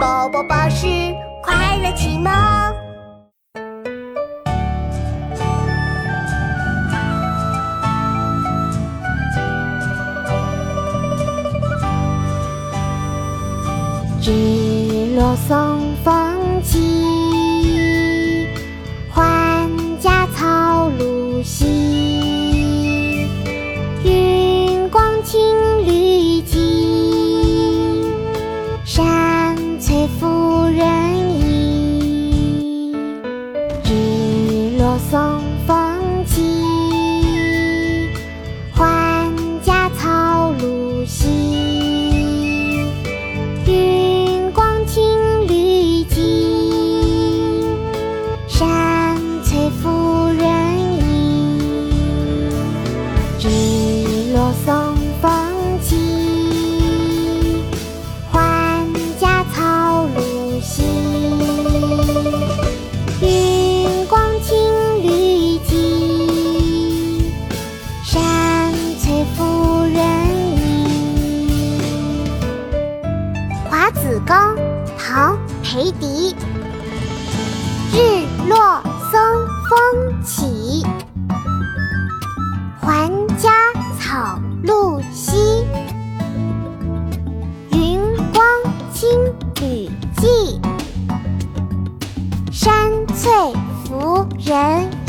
宝宝巴士快乐启蒙。日落松风起，还家草露稀。云光轻松风起，还家草露晞。云光青绿际，山翠拂人衣。日落松冈》唐·裴迪。日落松风起，还家草露稀。云光青绿际，山翠拂人衣。